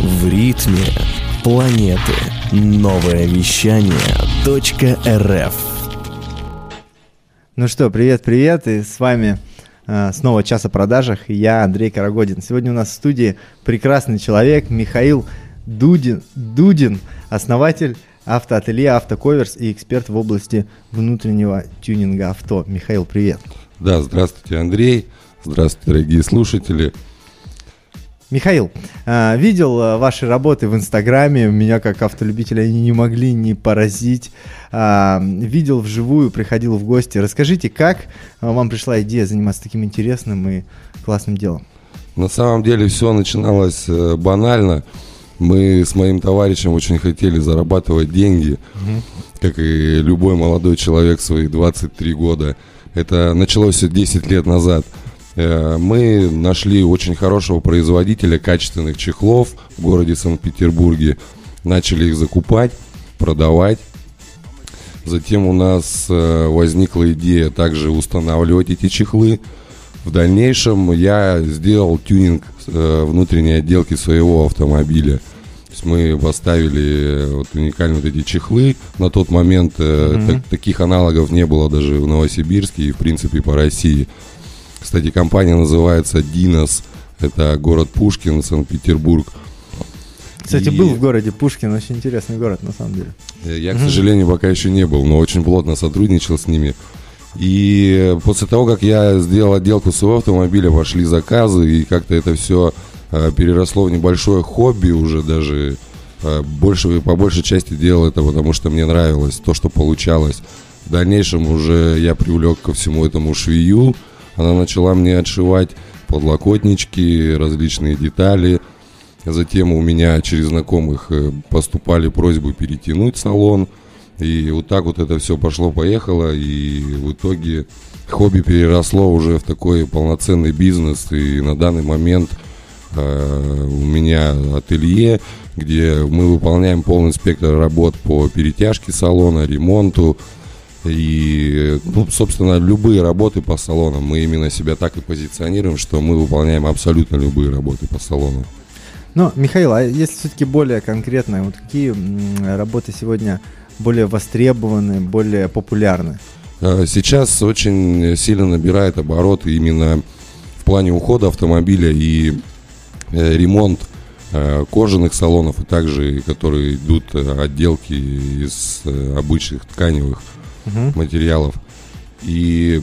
В ритме планеты. Новое вещание .рф Ну что, привет-привет, и с вами э, снова «Час о продажах», и я Андрей Карагодин. Сегодня у нас в студии прекрасный человек Михаил Дудин, Дудин основатель автоателье «Автоковерс» и эксперт в области внутреннего тюнинга авто. Михаил, привет. Да, здравствуйте, Андрей. Здравствуйте, дорогие слушатели. Михаил, э, видел э, ваши работы в Инстаграме, меня как автолюбителя они не могли не поразить. Э, видел вживую, приходил в гости. Расскажите, как вам пришла идея заниматься таким интересным и классным делом? На самом деле все начиналось банально. Мы с моим товарищем очень хотели зарабатывать деньги, угу. как и любой молодой человек свои 23 года. Это началось все 10 лет назад. Э, мы нашли очень хорошего производителя качественных чехлов в городе Санкт-Петербурге. Начали их закупать, продавать. Затем у нас э, возникла идея также устанавливать эти чехлы. В дальнейшем я сделал тюнинг э, внутренней отделки своего автомобиля. То есть мы поставили вот уникальные вот эти чехлы. На тот момент mm-hmm. так, таких аналогов не было даже в Новосибирске и в принципе по России. Кстати, компания называется Динос. Это город Пушкин, Санкт-Петербург. Кстати, и... был в городе Пушкин, очень интересный город, на самом деле. Я, к сожалению, пока еще не был, но очень плотно сотрудничал с ними. И после того, как я сделал отделку своего автомобиля, пошли заказы, и как-то это все э, переросло в небольшое хобби уже даже. Э, больше, по большей части делал это, потому что мне нравилось то, что получалось. В дальнейшем уже я привлек ко всему этому швею, она начала мне отшивать подлокотнички, различные детали. Затем у меня через знакомых э, поступали просьбы перетянуть салон. И вот так вот это все пошло-поехало. И в итоге хобби переросло уже в такой полноценный бизнес. И на данный момент э, у меня ателье, где мы выполняем полный спектр работ по перетяжке салона, ремонту, и, ну, собственно, любые работы по салонам, мы именно себя так и позиционируем, что мы выполняем абсолютно любые работы по салону. Ну, Михаил, а если все-таки более конкретно, вот какие работы сегодня более востребованы, более популярны? А, сейчас очень сильно набирает обороты именно в плане ухода автомобиля и э, ремонт э, кожаных салонов, и также, которые идут э, отделки из обычных тканевых угу. материалов. И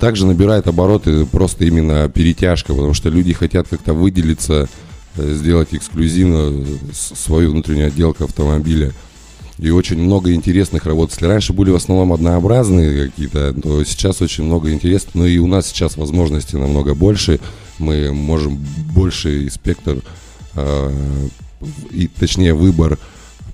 также набирает обороты просто именно перетяжка, потому что люди хотят как-то выделиться, э, сделать эксклюзивно свою внутреннюю отделку автомобиля. И очень много интересных работ. Если раньше были в основном однообразные какие-то, то сейчас очень много интересных. Но и у нас сейчас возможности намного больше. Мы можем больше спектр, э, и, точнее выбор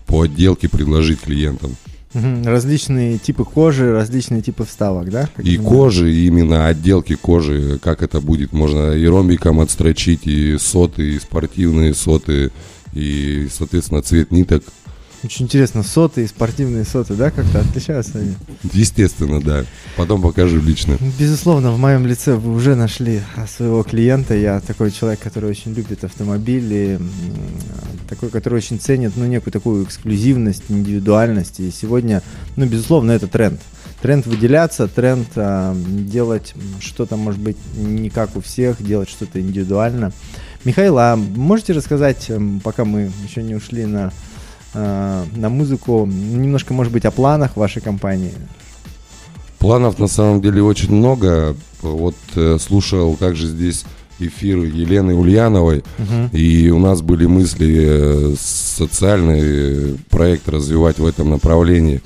по отделке предложить клиентам. Различные типы кожи, различные типы вставок, да? Как и кожи, и именно отделки кожи, как это будет. Можно и ромбиком отстрочить, и соты, и спортивные соты, и, соответственно, цвет ниток очень интересно, соты и спортивные соты, да, как-то отличаются они? Естественно, да. Потом покажу лично. Безусловно, в моем лице вы уже нашли своего клиента. Я такой человек, который очень любит автомобили, такой, который очень ценит, ну, некую такую эксклюзивность, индивидуальность. И сегодня, ну, безусловно, это тренд. Тренд выделяться, тренд а, делать что-то, может быть, не как у всех, делать что-то индивидуально. Михаил, а можете рассказать, пока мы еще не ушли на э, на музыку. Немножко, может быть, о планах вашей компании. Планов на самом деле очень много. Вот э, слушал также здесь эфир Елены Ульяновой, угу. и у нас были мысли э, социальный проект развивать в этом направлении.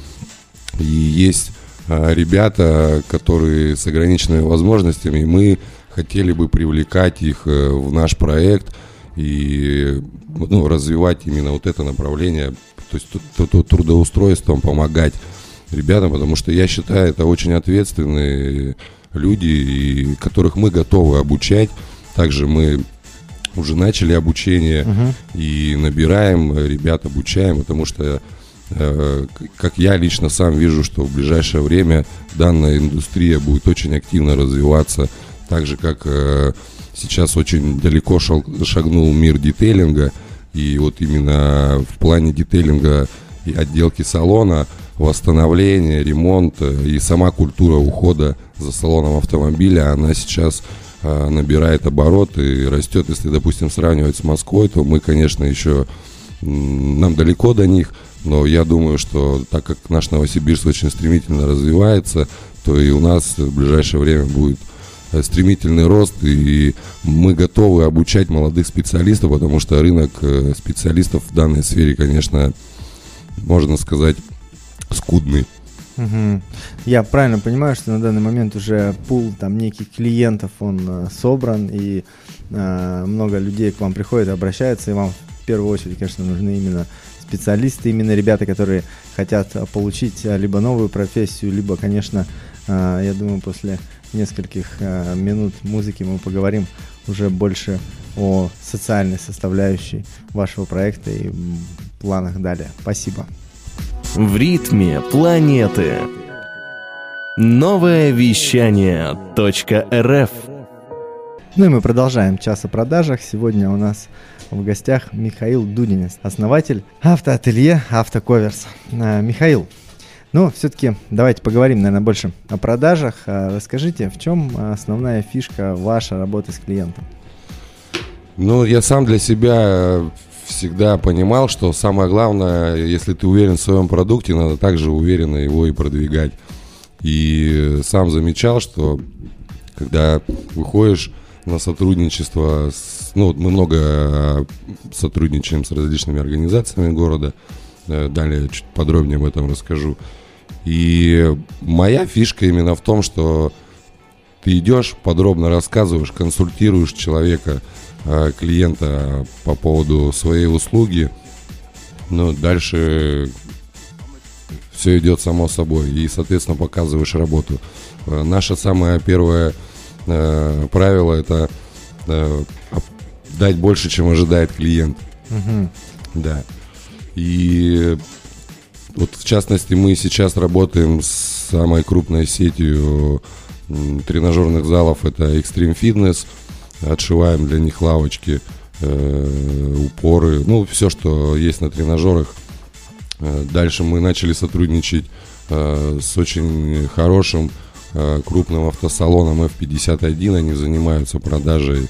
И есть э, ребята, которые с ограниченными возможностями, и мы хотели бы привлекать их э, в наш проект и ну, развивать именно вот это направление, то есть трудоустройством помогать ребятам, потому что я считаю, это очень ответственные люди, и которых мы готовы обучать. Также мы уже начали обучение uh-huh. и набираем ребят, обучаем, потому что э, как я лично сам вижу, что в ближайшее время данная индустрия будет очень активно развиваться, так же как э, сейчас очень далеко шел, шагнул мир детейлинга, И вот именно в плане детейлинга и отделки салона, восстановления, ремонта и сама культура ухода за салоном автомобиля, она сейчас э, набирает обороты и растет. Если, допустим, сравнивать с Москвой, то мы, конечно, еще нам далеко до них, но я думаю, что так как наш Новосибирск очень стремительно развивается, то и у нас в ближайшее время будет э, стремительный рост, и мы готовы обучать молодых специалистов, потому что рынок э, специалистов в данной сфере, конечно, можно сказать, скудный. Угу. Я правильно понимаю, что на данный момент уже пул там неких клиентов он э, собран и э, много людей к вам приходит, обращаются, и вам в первую очередь, конечно, нужны именно специалисты, именно ребята, которые хотят получить э, либо новую профессию, либо, конечно, э, я думаю, после нескольких э, минут музыки мы поговорим уже больше о социальной составляющей вашего проекта и планах далее. Спасибо. В ритме планеты. Новое вещание .рф Ну и мы продолжаем час о продажах. Сегодня у нас в гостях Михаил Дудинец, основатель автоателье «Автоковерс». А, Михаил, ну, все-таки давайте поговорим, наверное, больше о продажах. А, расскажите, в чем основная фишка вашей работы с клиентом? Ну, я сам для себя всегда понимал, что самое главное, если ты уверен в своем продукте, надо также уверенно его и продвигать. И сам замечал, что когда выходишь на сотрудничество, с, ну, мы много сотрудничаем с различными организациями города, э, далее чуть подробнее об этом расскажу. И моя фишка именно в том, что ты идешь, подробно рассказываешь, консультируешь человека – Э, клиента по поводу своей услуги. Но дальше все идет само собой. И, соответственно, показываешь работу. Э, наше самое первое э, правило это э, дать больше, чем ожидает клиент. Угу. Да. И вот в частности мы сейчас работаем с самой крупной сетью тренажерных залов. Это Extreme Fitness отшиваем для них лавочки, э, упоры, ну, все, что есть на тренажерах. Э, дальше мы начали сотрудничать э, с очень хорошим крупным автосалоном F51. Они занимаются продажей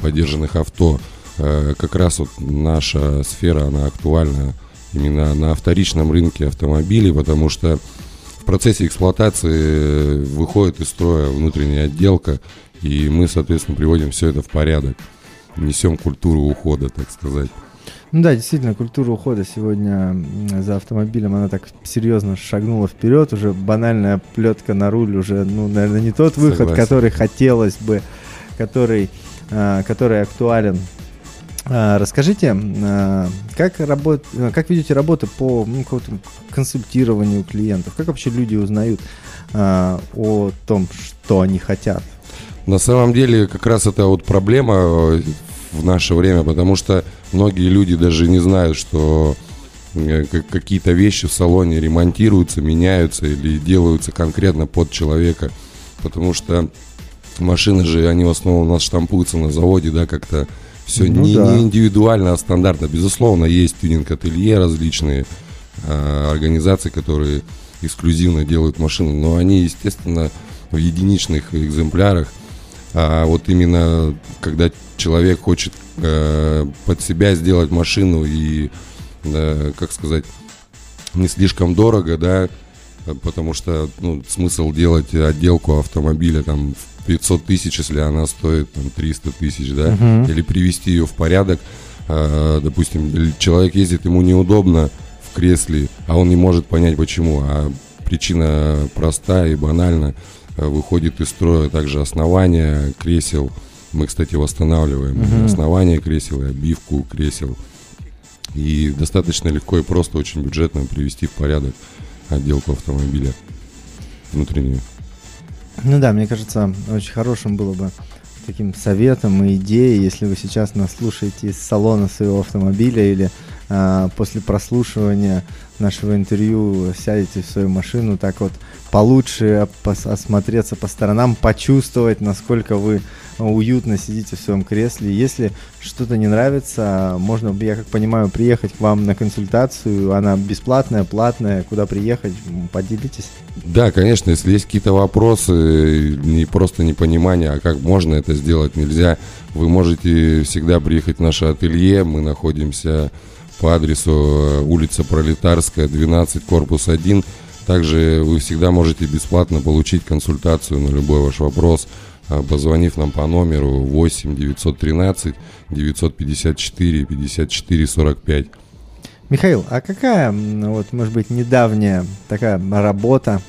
поддержанных авто. Э, как раз вот наша сфера, она актуальна именно на вторичном рынке автомобилей, потому что в процессе эксплуатации выходит из строя внутренняя отделка, и мы, соответственно, приводим все это в порядок. Несем культуру ухода, так сказать. Ну да, действительно, культура ухода сегодня за автомобилем, она так серьезно шагнула вперед, уже банальная плетка на руль, уже, ну, наверное, не тот выход, Согласен. который хотелось бы, который, а, который актуален. А, расскажите, а, как, работ, как ведете работу по ну, консультированию клиентов? Как вообще люди узнают а, о том, что они хотят? На самом деле, как раз это вот проблема э, в наше время, потому что многие люди даже не знают, что э, какие-то вещи в салоне ремонтируются, меняются или делаются конкретно под человека. Потому что машины же, они в основном у нас штампуются на заводе, да, как-то все ну, не, да. не индивидуально, а стандартно. Безусловно, есть тюнинг-ателье различные, э, организации, которые эксклюзивно делают машины, но они, естественно, в единичных экземплярах – а вот именно когда человек хочет э, под себя сделать машину и, э, как сказать, не слишком дорого, да, потому что ну, смысл делать отделку автомобиля там в 500 тысяч, если она стоит там 300 тысяч, да, uh-huh. или привести ее в порядок. Э, допустим, человек ездит, ему неудобно в кресле, а он не может понять почему, а причина проста и банальна. Э, выходит из строя также основание кресел. Мы, кстати, восстанавливаем uh-huh. основание кресел и обивку кресел. И достаточно легко и просто, очень бюджетно привести в порядок отделку автомобиля внутреннюю. Ну да, мне кажется, очень хорошим было бы таким советом и идеей, если вы сейчас нас слушаете из салона своего автомобиля или а, после прослушивания нашего интервью сядете в свою машину, так вот получше осмотреться по сторонам, почувствовать, насколько вы уютно сидите в своем кресле. Если что-то не нравится, можно, я как понимаю, приехать к вам на консультацию. Она бесплатная, платная. Куда приехать? Поделитесь. Да, конечно, если есть какие-то вопросы, не просто непонимание, а как можно это сделать, нельзя, вы можете всегда приехать в наше ателье. Мы находимся по адресу э, улица Пролетарская, 12, корпус 1. Также вы всегда можете бесплатно получить консультацию на любой ваш вопрос – а, позвонив нам по номеру 8 913 954 54 45. Михаил, а какая, вот, может быть, недавняя такая работа,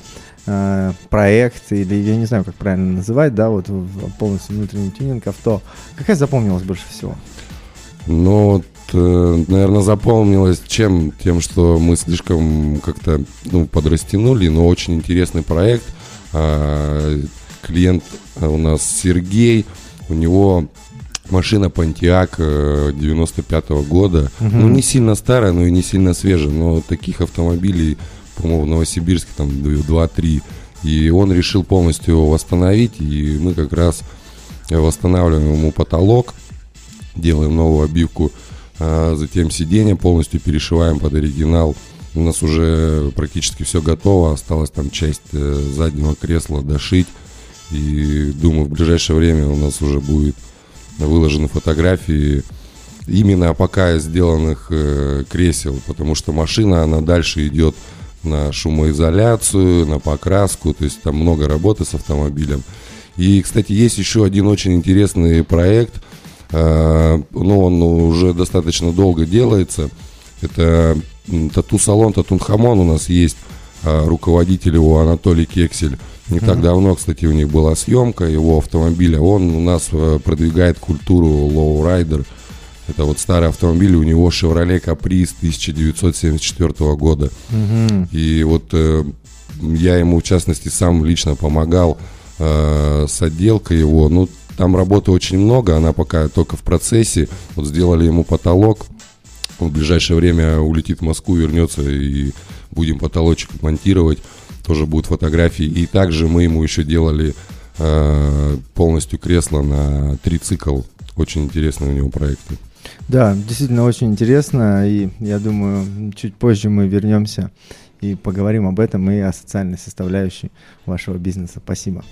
э, проект, или я не знаю, как правильно называть, да, вот полностью внутренний тюнинг авто, какая запомнилась больше всего? Ну, вот, наверное, запомнилось чем? Тем, что мы слишком как-то ну, подрастянули, но очень интересный проект. Э, клиент у нас Сергей, у него машина Pontiac 95 -го года. Угу. Ну, не сильно старая, но и не сильно свежая. Но таких автомобилей, по-моему, в Новосибирске там 2-3. И он решил полностью его восстановить. И мы как раз восстанавливаем ему потолок, делаем новую обивку. А затем сиденье полностью перешиваем под оригинал. У нас уже практически все готово. Осталось там часть э, заднего кресла дошить. И думаю, в ближайшее время у нас уже будет выложены фотографии именно пока сделанных э, кресел, потому что машина, она дальше идет на шумоизоляцию, на покраску, то есть там много работы с автомобилем. И, кстати, есть еще один очень интересный проект, э, ну, он уже достаточно долго делается. Это тату-салон Татунхамон у нас есть, э, руководитель его Анатолий Кексель. Не так давно, кстати, у них была съемка его автомобиля. Он у нас э, продвигает культуру lowrider. Это вот старый автомобиль, у него Chevrolet Caprice 1974 года. Угу. И вот э, я ему, в частности, сам лично помогал э, с отделкой его. Ну, там работы очень много, она пока только в процессе. Вот сделали ему потолок. Он в ближайшее время улетит в Москву, вернется и будем потолочек монтировать тоже будут фотографии. И также мы ему еще делали э, полностью кресло на трицикл. Очень интересные у него проекты. Да, действительно очень интересно. И я думаю, чуть позже мы вернемся и поговорим об этом и о социальной составляющей вашего бизнеса. Спасибо.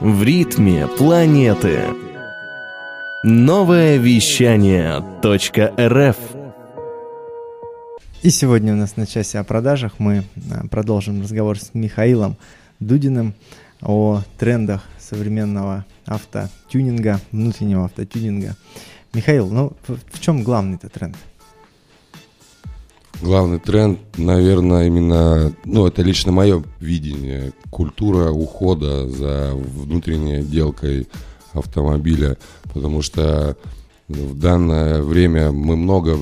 В ритме планеты. Новое вещание .рф и сегодня у нас на часе о продажах мы а, продолжим разговор с Михаилом Дудиным о трендах современного автотюнинга, внутреннего автотюнинга. Михаил, ну в чем главный этот тренд? Главный тренд, наверное, именно, ну, это лично мое видение, культура ухода за внутренней отделкой автомобиля, потому что в данное время мы много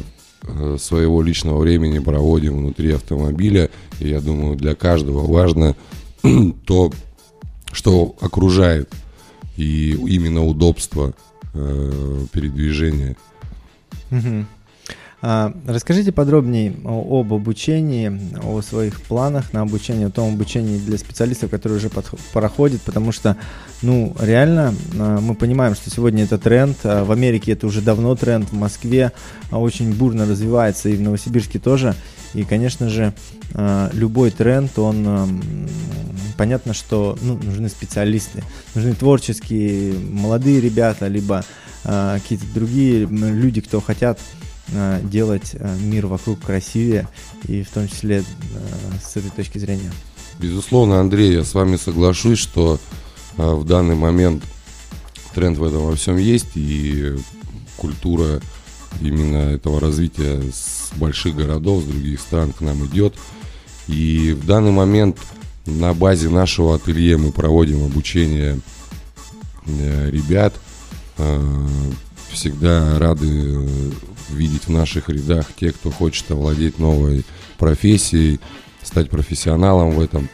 Э, своего личного времени проводим внутри автомобиля. И я думаю, для каждого важно то, что окружает, и именно удобство э, передвижения. Угу. А, расскажите подробнее об обучении, о своих планах на обучение, о том обучении для специалистов, которые уже проходят, потому что, ну, реально а, мы понимаем, что сегодня это тренд, а в Америке это уже давно тренд, в Москве очень бурно развивается и в Новосибирске тоже, и, конечно же, любой тренд, он понятно, что ну, нужны специалисты, нужны творческие молодые ребята, либо какие-то другие люди, кто хотят делать э, мир вокруг красивее, и в том числе э, с этой точки зрения. Безусловно, Андрей, я с вами соглашусь, что в данный момент тренд в этом во всем есть, и культура именно этого развития с больших городов, с других стран к нам идет. И в данный момент на базе нашего ателье мы проводим обучение ребят. Всегда рады видеть в наших рядах те, кто хочет овладеть новой профессией, стать профессионалом в этом.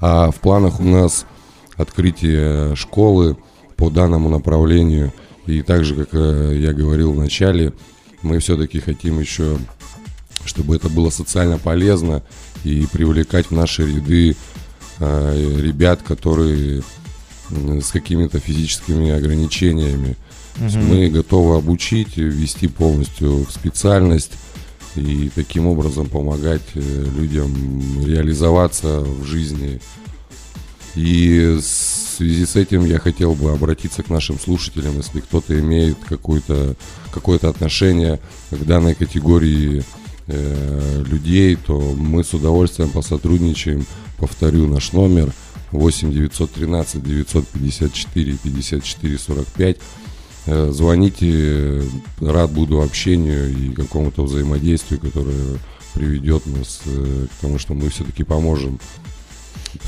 А в планах у нас открытие школы по данному направлению. И также, как э, я говорил в начале, мы все-таки хотим еще, чтобы это было социально полезно и привлекать в наши ряды э, ребят, которые с какими-то физическими ограничениями. Есть Мы готовы обучить, ввести полностью в специальность и таким образом помогать э, людям реализоваться в жизни. И в связи с этим я хотел бы обратиться к нашим слушателям, если кто-то имеет какое-то какое-то отношение к данной категории э, людей, то мы с удовольствием посотрудничаем. Повторю наш номер 8 913 954 54 45. Э, Звоните, э, рад буду общению и какому-то взаимодействию, которое приведет нас э, к тому, что мы все-таки поможем,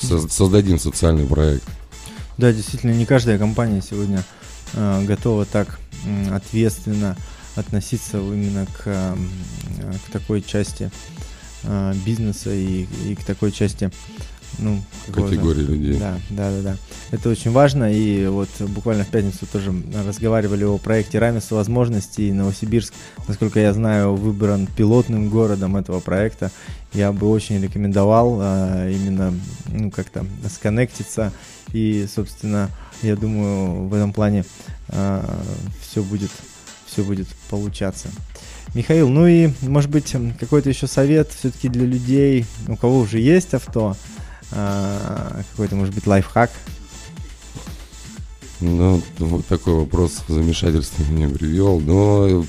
со- создадим социальный проект. Да, действительно, не каждая компания сегодня готова так ответственно относиться именно к, к такой части бизнеса и, и к такой части ну, Категории людей. Да, да, да, да. Это очень важно. И вот буквально в пятницу тоже разговаривали о проекте равенства возможностей. И Новосибирск, насколько я знаю, выбран пилотным городом этого проекта. Я бы очень рекомендовал а, именно ну, как-то сконнектиться. И, собственно, я думаю, в этом плане все будет, все будет получаться. Михаил, ну и, может быть, какой-то еще совет все-таки для людей, у кого уже есть авто, а, какой-то, может быть, лайфхак. Ну, вот такой вопрос замешательство меня привел. Но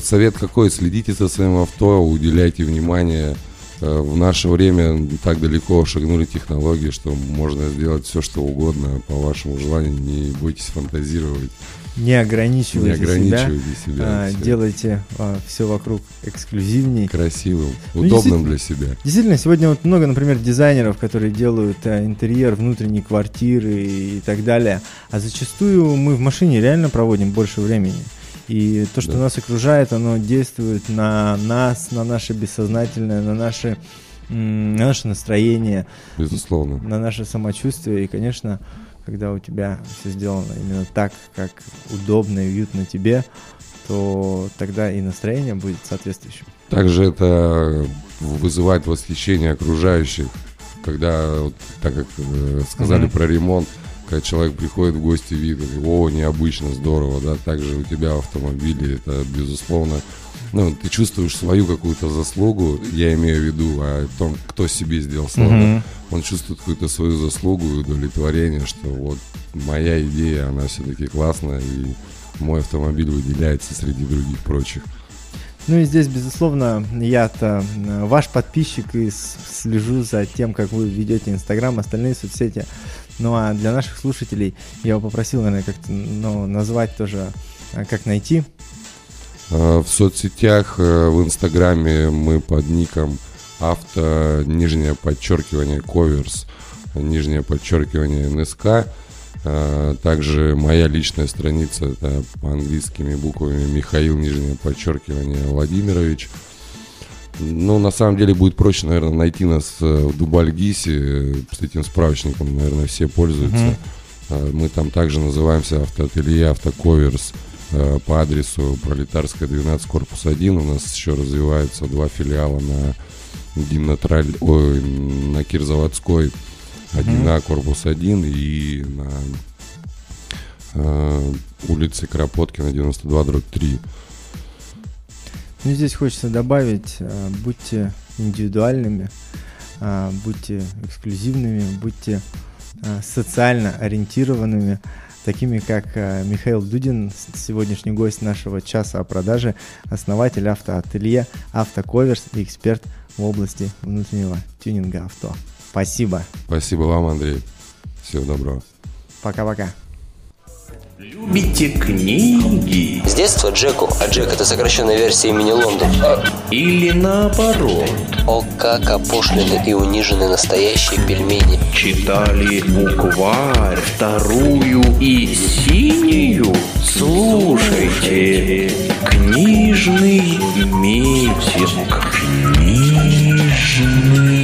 совет какой? Следите за своим авто, уделяйте внимание. Э, В наше время так далеко шагнули технологии, что можно сделать все, что угодно по вашему желанию. Не бойтесь фантазировать, Не не ограничивайте себя, ограничивайте себя. а, Всё делайте все вокруг эксклюзивней. красивым, Ну, удобным для себя. Действительно, сегодня вот много, например, дизайнеров, которые делают э, интерьер внутренней квартиры и так далее. А зачастую мы в машине реально проводим больше времени. И то, что Да. нас окружает, оно действует на нас, на наше бессознательное, на наше, м, на наше настроение, Безусловно. на наше самочувствие. И, конечно, когда у тебя все сделано именно так, как удобно и уютно тебе, то тогда и настроение будет соответствующим. Также это вызывает восхищение окружающих, когда, так как э, сказали Мгм. про ремонт, когда человек приходит в гости, видит, о, необычно, здорово, да, также у тебя в автомобиле, это безусловно, ну, ты чувствуешь свою какую-то заслугу, я имею в виду о том, кто себе сделал слово, Мгм. он чувствует какую-то свою заслугу и удовлетворение, что вот моя идея, она все-таки классная, и мой автомобиль выделяется среди других прочих. Ну и здесь, безусловно, я-то э, ваш подписчик и слежу за тем, как вы ведете Инстаграм, остальные соцсети. Ну а для наших слушателей я бы попросил, наверное, как-то ну, назвать тоже, э, как найти. Э, В соцсетях, э, в Инстаграме мы под ником авто, нижнее подчеркивание, коверс, нижнее подчеркивание НСК. Э, Также моя личная страница, это по-английскими буквами Михаил, нижнее подчеркивание, Владимирович. Ну, на самом деле будет проще, наверное, найти нас э, в Дубальгисе. э, С этим справочником, наверное, все пользуются. Э, Мы там также называемся автоателье, автоковерс по адресу Пролетарская 12, корпус 1. У нас еще развиваются два филиала на Димнатраль, ой, на Кирзаводской 1А, корпус 1 и на э, улице Кропоткина 92, дробь 3. Ну, здесь хочется добавить, э, будьте индивидуальными, э, будьте эксклюзивными, будьте э, социально ориентированными, такими как Михаил Дудин, сегодняшний гость нашего часа о продаже, основатель автоателье, автоковерс и эксперт в области внутреннего тюнинга авто. Спасибо. Спасибо вам, Андрей. Всего доброго. Пока-пока. Любите книги С детства Джеку, а Джек это сокращенная версия имени Лондон. или наоборот О, как опошлены и унижены настоящие пельмени. читали букварь вторую и синюю? Слушайте книжный митинг. Книжный.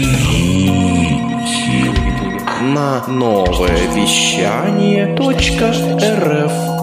На новое вещание .рф